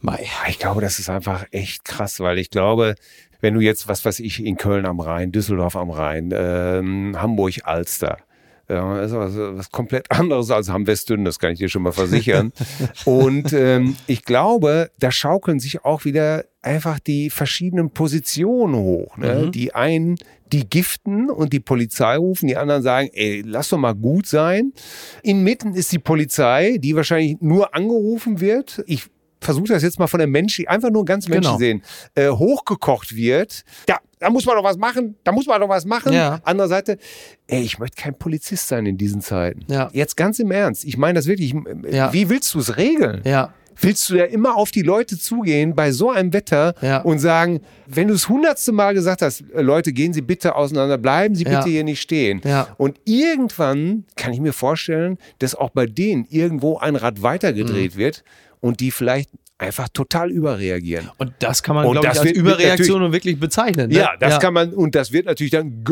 Mai. Ich glaube, das ist einfach echt krass, weil ich glaube, wenn du jetzt, was weiß ich, in Köln am Rhein, Düsseldorf am Rhein, ähm, Hamburg, Alster, das ist was, was komplett anderes als Hamm-Westdünn, das kann ich dir schon mal versichern. Und ähm, ich glaube, da schaukeln sich auch wieder einfach die verschiedenen Positionen hoch. Ne? Die einen, die giften und die Polizei rufen, die anderen sagen, ey, lass doch mal gut sein. Inmitten ist die Polizei, die wahrscheinlich nur angerufen wird. Ich versuche das jetzt mal von der Mensch, einfach nur ganz Menschen Genau. sehen, äh, hochgekocht wird. Da, da muss man doch was machen, da muss man doch was machen. Ja. Andere Seite, ey, ich möchte kein Polizist sein in diesen Zeiten. Ja. Jetzt ganz im Ernst, ich meine das wirklich, Ja. wie willst du es regeln? Ja. Willst du ja immer auf die Leute zugehen bei so einem Wetter Ja. und sagen, wenn du es hundertste Mal gesagt hast, äh, Leute, gehen Sie bitte auseinander, bleiben Sie Ja. bitte hier nicht stehen. Ja. Und irgendwann kann ich mir vorstellen, dass auch bei denen irgendwo ein Rad weitergedreht Mhm. wird und die vielleicht einfach total überreagieren. Und das kann man, glaube ich, als wird- Überreaktion und wirklich bezeichnen. Ne? Ja, das kann man, und das wird natürlich dann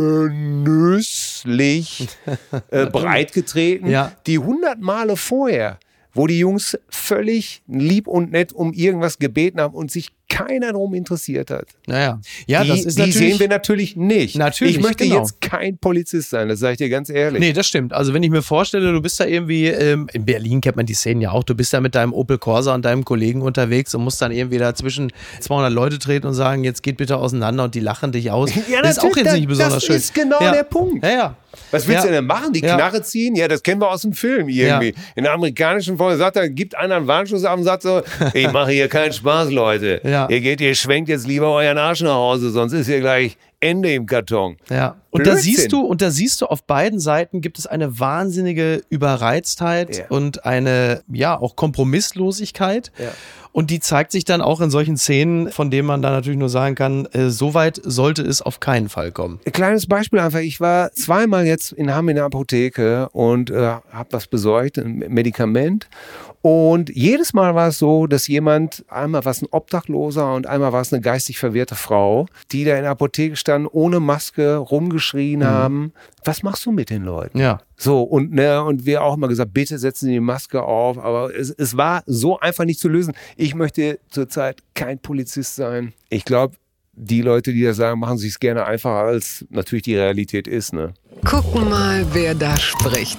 genüsslich äh, breitgetreten. Ja. Die hundert Male vorher, wo die Jungs völlig lieb und nett um irgendwas gebeten haben und sich keiner darum interessiert hat. Naja. Ja, die, das ist die natürlich. sehen wir natürlich nicht. Natürlich, ich möchte genau. jetzt kein Polizist sein, das sage ich dir ganz ehrlich. Nee, das stimmt. Also wenn ich mir vorstelle, du bist da irgendwie, ähm, in Berlin kennt man die Szenen ja auch, du bist da mit deinem Opel Corsa und deinem Kollegen unterwegs und musst dann irgendwie da zwischen 200 Leute treten und sagen, jetzt geht bitte auseinander und die lachen dich aus. Ja, das ist auch jetzt nicht das- besonders das schön. ist genau ja. der Punkt. Ja, ja. Was willst ja. du denn machen? Die. Knarre ziehen? Ja, das kennen wir aus dem Film irgendwie. In der amerikanischen Folge sagt er, gibt einer einen Warnschuss ab und sagt so, ich mache hier keinen Spaß, Leute. Ja. Ihr geht, ihr schwenkt jetzt lieber euren Arsch nach Hause, sonst ist hier gleich Ende im Karton. Ja. Und da siehst du, und da siehst du, auf beiden Seiten gibt es eine wahnsinnige Überreiztheit Ja. und eine, ja, auch Kompromisslosigkeit. Ja. Und die zeigt sich dann auch in solchen Szenen, von denen man dann natürlich nur sagen kann, äh, so weit sollte es auf keinen Fall kommen. Ein kleines Beispiel einfach. Ich war zweimal jetzt in Hamm in der Apotheke und äh, habe was besorgt, ein Medikament. Und jedes Mal war es so, dass jemand, einmal war es ein Obdachloser und einmal war es eine geistig verwirrte Frau, die da in der Apotheke standen, ohne Maske, rumgeschrien haben. Was machst du mit den Leuten? Ja. So, und, ne, und wir auch immer gesagt, bitte setzen Sie die Maske auf. Aber es, es war so einfach nicht zu lösen. Ich möchte zurzeit kein Polizist sein. Ich glaube, die Leute, die das sagen, machen sich es gerne einfacher, als natürlich die Realität ist. Ne? Gucken mal, wer da spricht.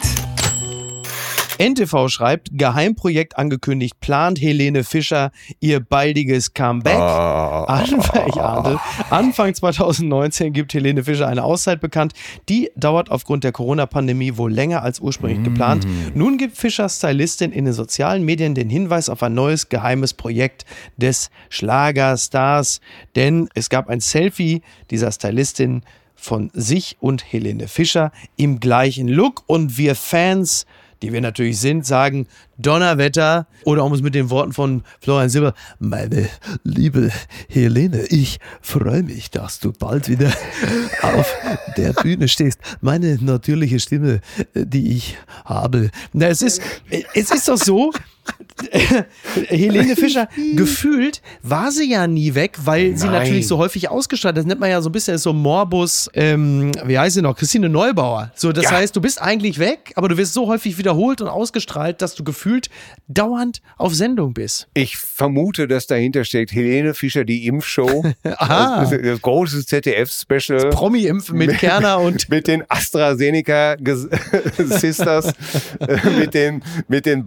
NTV schreibt, Geheimprojekt angekündigt, plant Helene Fischer ihr baldiges Comeback. Anfang, ich ahnte, Anfang 2019 gibt Helene Fischer eine Auszeit bekannt. Die dauert aufgrund der Corona-Pandemie wohl länger als ursprünglich geplant. Nun gibt Fischers Stylistin in den sozialen Medien den Hinweis auf ein neues geheimes Projekt des Schlagerstars. Denn es gab ein Selfie dieser Stylistin von sich und Helene Fischer im gleichen Look und wir Fans die wir natürlich sind, sagen Donnerwetter oder um es mit den Worten von Florian Silber, meine liebe Helene, ich freue mich, dass du bald wieder auf der Bühne stehst. Meine natürliche Stimme, äh, die ich habe. Na, es ist, es ist doch so, Helene Fischer, gefühlt war sie ja nie weg, weil sie Nein. natürlich so häufig ausgestrahlt. Das nennt man ja so ein bisschen so Morbus, ähm, wie heißt sie noch? Christine Neubauer. So, das Ja. heißt, du bist eigentlich weg, aber du wirst so häufig wiederholt und ausgestrahlt, dass du gefühlt dauernd auf Sendung bist. Ich vermute, dass dahinter steckt Helene Fischer, die Impfshow. Aha. Das, das große ZDF-Special. Promi-Impfen mit Kerner und mit den AstraZeneca-Sisters, mit den, mit den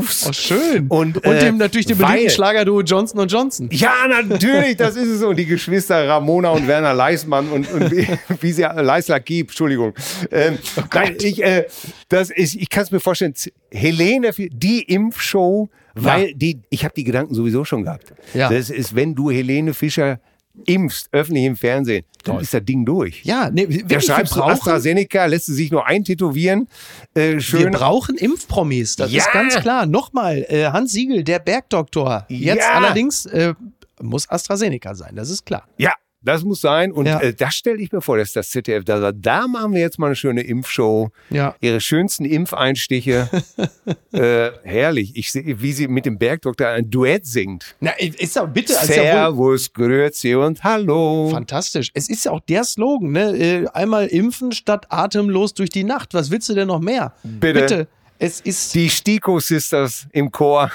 BioNTech-Grooves. Oh, schön. Und, und äh, dem natürlich dem weil- beliebten Schlagerduo Johnson Johnson. Ja, natürlich, das ist es. Und die Geschwister Ramona und Werner Leismann und, und wie, wie sie Leisler gibt, Entschuldigung. Ähm, Oh nein, ich, äh, das ist, ich kann es mir vorstellen, Helene, die Impfshow, weil die, ich habe die Gedanken sowieso schon gehabt. Ja. Das ist, wenn du Helene Fischer impfst, öffentlich im Fernsehen, dann ist das Ding durch. Ja, nee, Da wirklich, wir schreibst du brauchen, AstraZeneca, lässt du sich nur eintätowieren. Äh, wir schön. brauchen Impfpromis, das Ja. ist ganz klar. Nochmal, äh, Hans Siegel, der Bergdoktor. Jetzt Ja. allerdings äh, muss AstraZeneca sein, das ist klar. Ja, das muss sein. Und Ja. äh, das stelle ich mir vor, dass das ZDF da sagt, da machen wir jetzt mal eine schöne Impfshow. Ja. Ihre schönsten Impfeinstiche. äh, herrlich. Ich sehe, wie sie mit dem Bergdoktor ein Duett singt. Na, ist doch bitte, ja Servus, Grüezi und Hallo. fantastisch. Es ist ja auch der Slogan, ne? Äh, Einmal impfen statt atemlos durch die Nacht. Was willst du denn noch mehr? Bitte. Es ist. Die Stiko Sisters im Chor.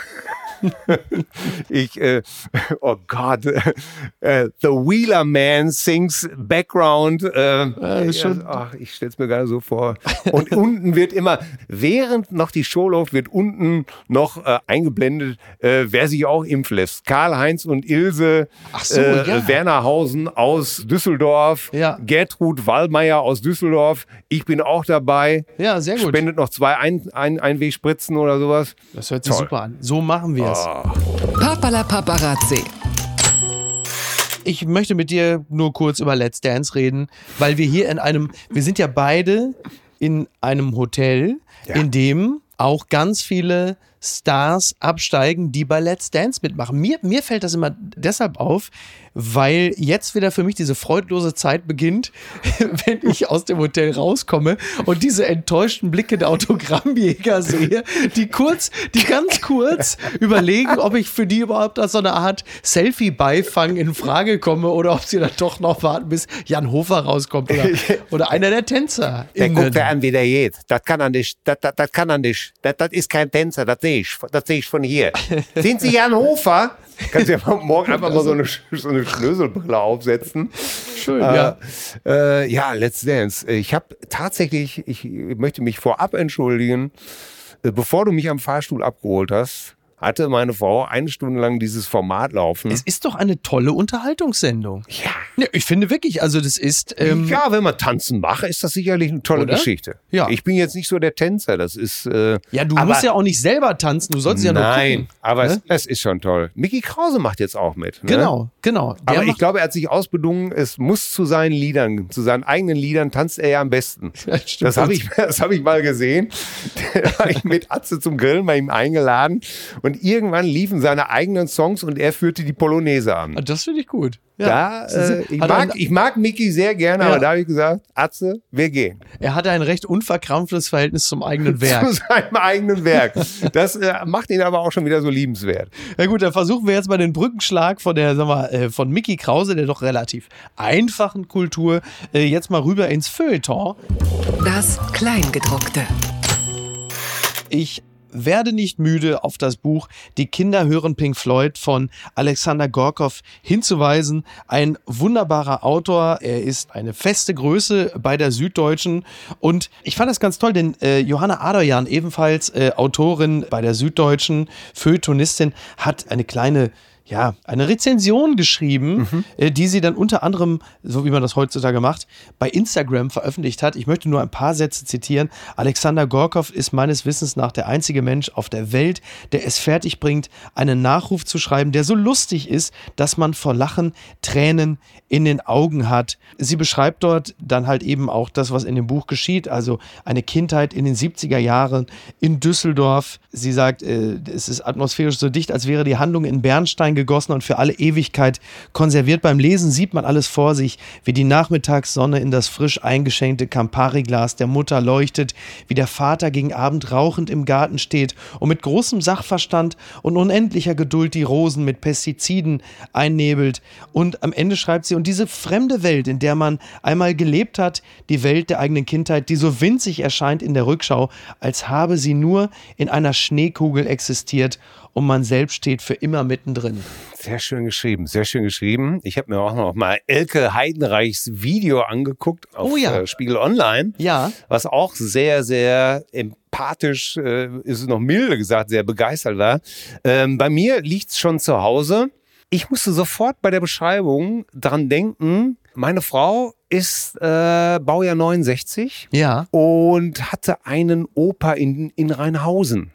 ich, äh, oh Gott, äh, The Wheeler Man sings Background. Äh, ist schon- ach, ich stell's mir gerade so vor. Und unten wird immer, während noch die Show läuft, wird unten noch äh, eingeblendet, äh, wer sich auch impfen lässt. Karl-Heinz und Ilse so, äh, ja. Wernerhausen aus Düsseldorf, Ja. Gertrud Wallmeier aus Düsseldorf. Ich bin auch dabei. Ja, sehr gut. Spendet noch zwei ein ein Einwegspritzen oder sowas. Das hört sich Toll. super an. So machen wir es. Papala Paparazzi. Ich möchte mit dir nur kurz über Let's Dance reden, weil wir hier in einem, wir sind ja beide in einem Hotel, Ja. in dem auch ganz viele Stars absteigen, die bei Let's Dance mitmachen. Mir, mir fällt das immer deshalb auf, weil jetzt wieder für mich diese freudlose Zeit beginnt, wenn ich aus dem Hotel rauskomme und diese enttäuschten Blicke der Autogrammjäger sehe, die kurz, die ganz kurz überlegen, ob ich für die überhaupt als so eine Art Selfie-Beifang in Frage komme oder ob sie dann doch noch warten, bis Jan Hofer rauskommt oder, oder einer der Tänzer. Der guckt an, wie der geht. Das kann er nicht. Das, das, das kann er nicht. Das, das ist kein Tänzer. Das sehe ich. Das sehe ich von hier. Sind Sie Jan Hofer? Kannst du ja morgen einfach mal so eine, so eine Schnöselbrille aufsetzen. Schön, Äh, ja. äh, ja, Let's Dance. Ich habe tatsächlich, ich möchte mich vorab entschuldigen, äh, bevor du mich am Fahrstuhl abgeholt hast, hatte meine Frau eine Stunde lang dieses Format laufen. Es ist doch eine tolle Unterhaltungssendung. ja. Ja, ich finde wirklich, also das ist. Ähm, ja, wenn man tanzen macht, ist das sicherlich eine tolle Oder? Geschichte. Ja. Ich bin jetzt nicht so der Tänzer, das ist. Äh, ja, du musst ja auch nicht selber tanzen, du sollst ja nur Nein, aber Ne? es, es ist schon toll. Mickey Krause macht jetzt auch mit. Ne? Genau, genau. Der Aber ich glaube, er hat sich ausbedungen, es muss zu seinen Liedern, zu seinen eigenen Liedern tanzt er ja am besten. Ja. Das habe ich, das hab ich mal gesehen. Da war ich mit Atze zum Grillen bei ihm eingeladen und irgendwann liefen seine eigenen Songs und er führte die Polonaise an. Das finde ich gut. Ja. Da, äh, ich, mag, ich mag Mickey sehr gerne, Ja. aber da habe ich gesagt, Atze, wir gehen. Er hatte ein recht unverkrampftes Verhältnis zum eigenen Werk. Zu seinem eigenen Werk. Das äh, macht ihn aber auch schon wieder so liebenswert. Ja gut, dann versuchen wir jetzt mal den Brückenschlag von der, sag mal, äh, von Mickey Krause, der doch relativ einfachen Kultur, äh, jetzt mal rüber ins Feuilleton. Das Kleingedruckte. Ich werde nicht müde, auf das Buch Die Kinder hören Pink Floyd von Alexander Gorkov hinzuweisen. Ein wunderbarer Autor. Er ist eine feste Größe bei der Süddeutschen. Und ich fand das ganz toll, denn äh, Johanna Adoyan, ebenfalls äh, Autorin bei der Süddeutschen, Feuilletonistin, hat eine kleine ja, eine Rezension geschrieben, äh, die sie dann unter anderem, so wie man das heutzutage macht, bei Instagram veröffentlicht hat. Ich möchte nur ein paar Sätze zitieren. Alexander Gorkov ist meines Wissens nach der einzige Mensch auf der Welt, der es fertig bringt, einen Nachruf zu schreiben, der so lustig ist, dass man vor Lachen Tränen in den Augen hat. Sie beschreibt dort dann halt eben auch das, was in dem Buch geschieht, also eine Kindheit in den 70er Jahren in Düsseldorf. Sie sagt, äh, es ist atmosphärisch so dicht, als wäre die Handlung in Bernstein gegossen und für alle Ewigkeit konserviert. Beim Lesen sieht man alles vor sich, wie die Nachmittagssonne in das frisch eingeschenkte Campari-Glas der Mutter leuchtet, wie der Vater gegen Abend rauchend im Garten steht und mit großem Sachverstand und unendlicher Geduld die Rosen mit Pestiziden einnebelt. Und am Ende schreibt sie, und diese fremde Welt, in der man einmal gelebt hat, die Welt der eigenen Kindheit, die so winzig erscheint in der Rückschau, als habe sie nur in einer Schneekugel existiert und man selbst steht für immer mittendrin. Sehr schön geschrieben, sehr schön geschrieben. Ich habe mir auch noch mal Elke Heidenreichs Video angeguckt auf Oh ja. äh, Spiegel Online. Ja. Was auch sehr, sehr empathisch, äh, ist es noch milde gesagt, sehr begeistert war. Ähm, bei mir liegt's schon zu Hause. Ich musste sofort bei der Beschreibung dran denken, meine Frau ist äh, Baujahr 69 Ja. und hatte einen Opa in, in Rheinhausen.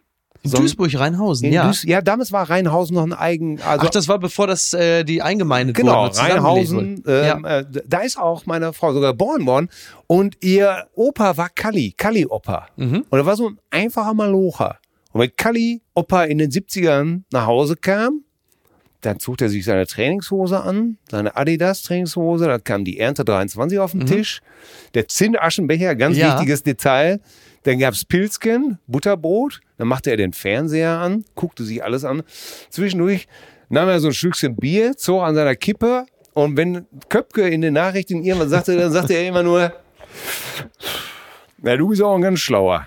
Duisburg-Rheinhausen, In ja. Duis- ja, damals war Rheinhausen noch ein eigen, also Ach, das war bevor das äh, die eingemeindet Genau, wurde. zusammengelegt Rheinhausen, ähm, äh, da ist auch meine Frau sogar geboren worden. Und ihr Opa war Kalli, Kalli-Opa. Mhm. Und er war so ein einfacher Malocher. Und wenn Kalli-Opa in den 70ern nach Hause kam, dann zog er sich seine Trainingshose an, seine Adidas-Trainingshose, dann kam die Ernte 23 auf den Tisch, der Zinnaschenbecher, ganz Mhm. Ja. wichtiges Detail. Dann gab's Pilzken, Butterbrot, dann machte er den Fernseher an, guckte sich alles an. Zwischendurch nahm er so ein Stückchen Bier, zog an seiner Kippe und wenn Köpke in den Nachrichten irgendwas sagte, dann sagte er immer nur, na, du bist auch ein ganz schlauer.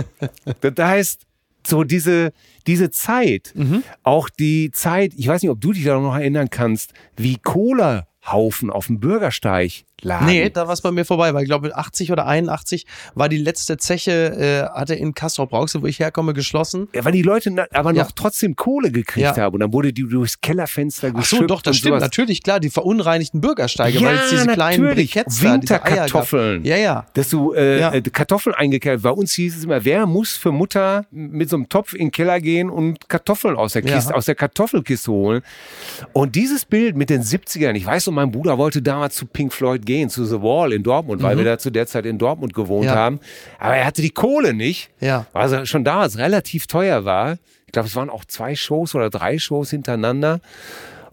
das heißt, so diese, diese Zeit, Mhm. auch die Zeit, ich weiß nicht, ob du dich da noch erinnern kannst, wie Cola-Haufen auf dem Bürgersteig lagen. Nee, da war es bei mir vorbei, weil ich glaube 80 oder 81 war die letzte Zeche, äh, hatte in Castrop-Rauxel, wo ich herkomme, geschlossen. Ja, weil die Leute aber Ja. noch trotzdem Kohle gekriegt Ja. haben und dann wurde die durchs Kellerfenster Ach geschüttet. so, doch, das stimmt. sowas. Natürlich, klar, die verunreinigten Bürgersteige, Ja, weil es diese kleinen. Briketts. Winterkartoffeln. Ja, ja. Dass du äh, Ja. äh, Kartoffeln eingekehrt. Bei uns hieß es immer, wer muss für Mutter mit so einem Topf in den Keller gehen und Kartoffeln aus der Ja. Kiste, aus der Kartoffelkiste holen. Und dieses Bild mit den 70ern, ich weiß noch, mein Bruder wollte damals zu Pink Floyd gehen, zu The Wall in Dortmund, weil wir da zu der Zeit in Dortmund gewohnt Mhm. Ja. haben. Aber er hatte die Kohle nicht, Ja. er schon damals relativ teuer war. Ich glaube, es waren auch zwei Shows oder drei Shows hintereinander.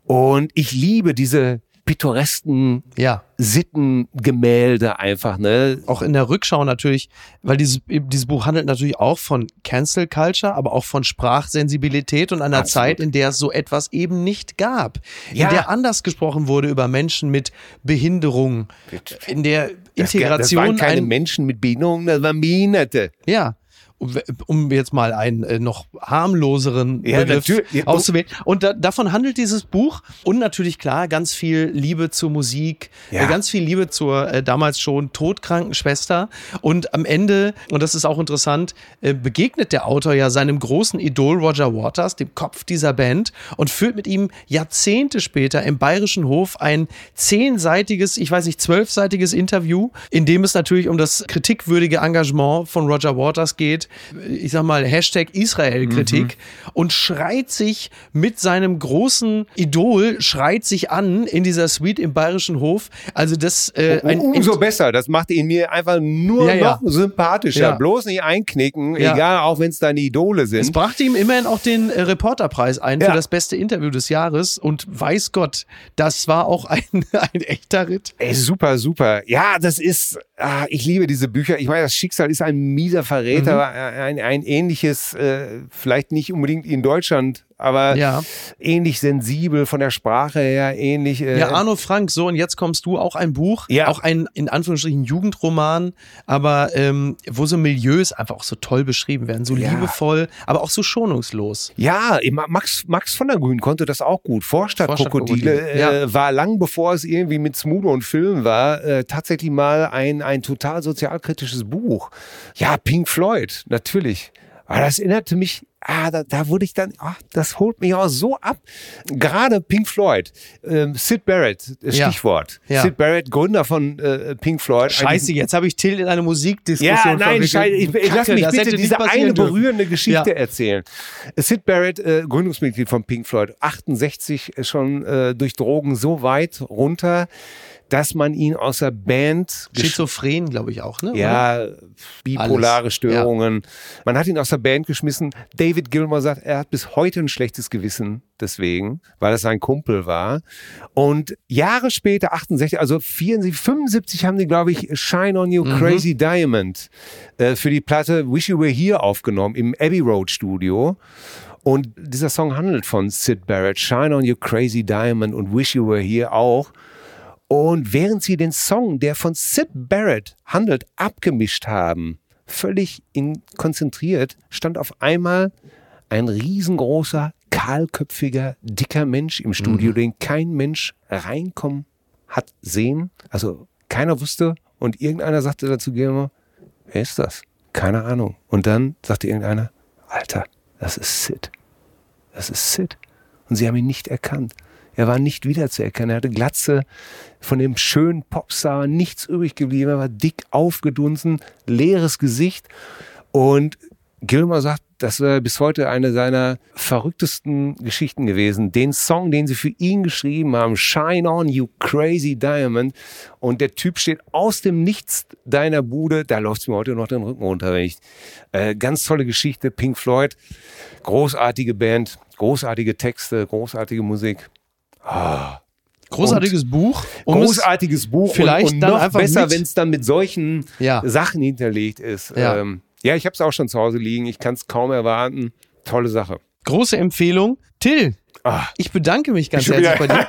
Und ich liebe diese pittoresken Ja. Sittengemälde einfach, ne? Auch in der Rückschau natürlich, weil dieses, dieses Buch handelt natürlich auch von Cancel Culture, aber auch von Sprachsensibilität und einer Absolut. Zeit, in der es so etwas eben nicht gab. Ja. In der anders gesprochen wurde über Menschen mit Behinderung. In der Das, das Integration. waren keine ein- Menschen mit Behinderung, das waren Behinderte. Ja. Um jetzt mal einen äh, noch harmloseren Ja, Begriff auszuwählen. Und da, davon handelt dieses Buch und natürlich klar ganz viel Liebe zur Musik, Ja. äh, ganz viel Liebe zur äh, damals schon todkranken Schwester. Und am Ende, und das ist auch interessant, äh, begegnet der Autor ja seinem großen Idol Roger Waters, dem Kopf dieser Band, und führt mit ihm Jahrzehnte später im Bayerischen Hof ein zehnseitiges, ich weiß nicht, zwölfseitiges Interview, in dem es natürlich um das kritikwürdige Engagement von Roger Waters geht. Ich sag mal, Hashtag Israel-Kritik und schreit sich mit seinem großen Idol, schreit sich an in dieser Suite im Bayerischen Hof. Also das äh, ein, Umso besser. Das macht ihn mir einfach nur Ja, ja. noch sympathischer. Ja. Bloß nicht einknicken, Ja. egal, auch wenn es deine Idole Es sind. brachte ihm immerhin auch den äh, Reporterpreis ein Ja. für das beste Interview des Jahres. Und weiß Gott, das war auch ein, ein echter Ritt. Ey, super, super. Ja, das ist, ah, ich liebe diese Bücher. Ich meine, das Schicksal ist ein mieser Verräter, Mhm. ein, ein ähnliches, äh, vielleicht nicht unbedingt in Deutschland, aber Ja. ähnlich sensibel von der Sprache her, ähnlich. Äh, Ja, Arno Frank, so und jetzt kommst du, auch ein Buch, Ja. auch ein in Anführungsstrichen Jugendroman, aber ähm, wo so Milieus einfach auch so toll beschrieben werden, so Ja. liebevoll, aber auch so schonungslos. Ja, Ma- Max, Max von der Grün konnte das auch gut. Vorstadtkrokodile Vorstadtkrokodile, äh, war lang bevor es irgendwie mit Smudo und Film war, äh, tatsächlich mal ein, ein total sozialkritisches Buch. Ja, Pink Floyd, natürlich. Aber das erinnerte mich, ah, da, da wurde ich dann, ach, das holt mich auch so ab. Gerade Pink Floyd, ähm, Sid Barrett, äh, Ja. Stichwort. Ja. Sid Barrett, Gründer von äh, Pink Floyd. Scheiße, jetzt habe ich Till in eine Musikdiskussion Ja, nein, scheiße, ich, ich lass Kacke, mich bitte diese eine dürfen. berührende Geschichte Ja. erzählen. Sid Barrett, äh, Gründungsmitglied von Pink Floyd, 68 schon äh, durch Drogen so weit runter, dass man ihn aus der Band Schizophren, glaube ich auch, ne? oder? ja, bipolare Alles, Störungen. Man hat ihn aus der Band geschmissen. David Gilmour sagt, er hat bis heute ein schlechtes Gewissen deswegen, weil es sein Kumpel war. Und Jahre später, 68, also 74, 75 haben die, glaube ich, Shine on You Mhm. Crazy Diamond äh, für die Platte Wish You Were Here aufgenommen im Abbey Road Studio. Und dieser Song handelt von Sid Barrett, Shine on You Crazy Diamond und Wish You Were Here auch. Und während sie den Song, der von Sid Barrett handelt, abgemischt haben, völlig in, konzentriert, stand auf einmal ein riesengroßer, kahlköpfiger, dicker Mensch im Studio, den kein Mensch reinkommen hat sehen. Also keiner wusste. Und irgendeiner sagte dazu Gilmore, wer ist das? Keine Ahnung. Und dann sagte irgendeiner, Alter, das ist Sid. Das ist Sid. Und sie haben ihn nicht erkannt. Er war nicht wiederzuerkennen. Er hatte Glatze von dem schönen Popstar, nichts übrig geblieben. Er war dick aufgedunsen, leeres Gesicht. Und Gilmer sagt, das wäre bis heute eine seiner verrücktesten Geschichten gewesen. Den Song, den sie für ihn geschrieben haben, Shine On You Crazy Diamond. Und der Typ steht aus dem Nichts deiner Bude. Da läuft mir heute noch den Rücken runter. Wenn ich, äh, ganz tolle Geschichte. Pink Floyd, großartige Band, großartige Texte, großartige Musik. Großartiges Buch. um es- Großartiges Buch vielleicht und, und dann noch einfach besser, wenn es dann mit solchen Ja. Sachen hinterlegt ist. Ja. Ähm, ja, ich habe es auch schon zu Hause liegen. Ich kann es kaum erwarten. Tolle Sache. Große Empfehlung. Till, Ah. ich bedanke mich ganz herzlich bei dir.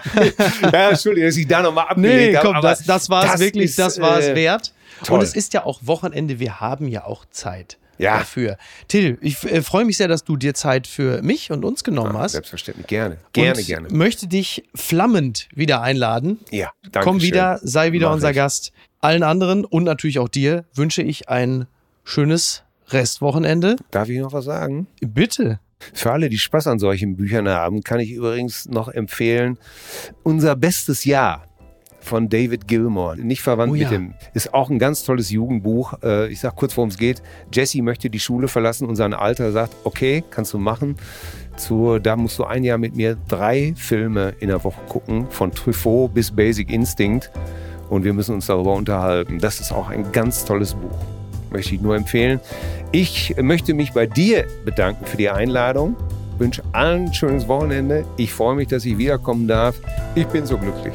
ja, Entschuldigung, dass ich da nochmal abgelegt Nee, habe. komm, aber das, das war es wirklich, ist, das war es äh, wert. toll. Und es ist ja auch Wochenende, wir haben ja auch Zeit Ja. dafür. Till, ich äh, freue mich sehr, dass du dir Zeit für mich und uns genommen hast. Selbstverständlich, gerne. Gerne, und gerne. möchte dich flammend wieder einladen. Ja, danke Komm wieder, sei wieder Mach unser ich. Gast. Allen anderen und natürlich auch dir wünsche ich ein schönes Restwochenende. Darf ich noch was sagen? Bitte. Für alle, die Spaß an solchen Büchern haben, kann ich übrigens noch empfehlen, unser bestes Jahr von David Gilmour, nicht verwandt Oh ja. mit dem, ist auch ein ganz tolles Jugendbuch. Äh, Ich sag kurz, worum es geht. Jesse möchte die Schule verlassen und sein Alter sagt, okay, kannst du machen. Zu, da musst du ein Jahr mit mir drei Filme in der Woche gucken, von Truffaut bis Basic Instinct. Und wir müssen uns darüber unterhalten. Das ist auch ein ganz tolles Buch. Möchte ich nur empfehlen. Ich möchte mich bei dir bedanken für die Einladung. Wünsche allen ein schönes Wochenende. Ich freue mich, dass ich wiederkommen darf. Ich bin so glücklich.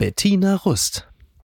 Bettina Rust.